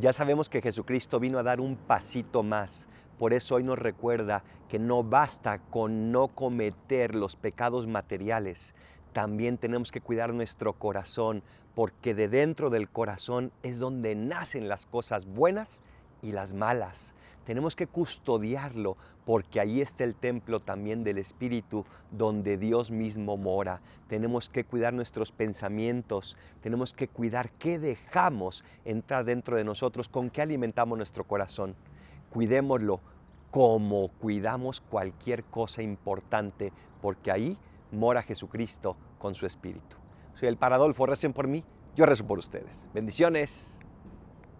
Ya sabemos que Jesucristo vino a dar un pasito más. Por eso hoy nos recuerda que no basta con no cometer los pecados materiales. También tenemos que cuidar nuestro corazón, porque de dentro del corazón es donde nacen las cosas buenas y las malas. Tenemos que custodiarlo porque ahí está el templo también del Espíritu donde Dios mismo mora. Tenemos que cuidar nuestros pensamientos, tenemos que cuidar qué dejamos entrar dentro de nosotros, con qué alimentamos nuestro corazón. Cuidémoslo como cuidamos cualquier cosa importante porque ahí mora Jesucristo con su Espíritu. Soy el Paradolfo, recen por mí, yo rezo por ustedes. Bendiciones.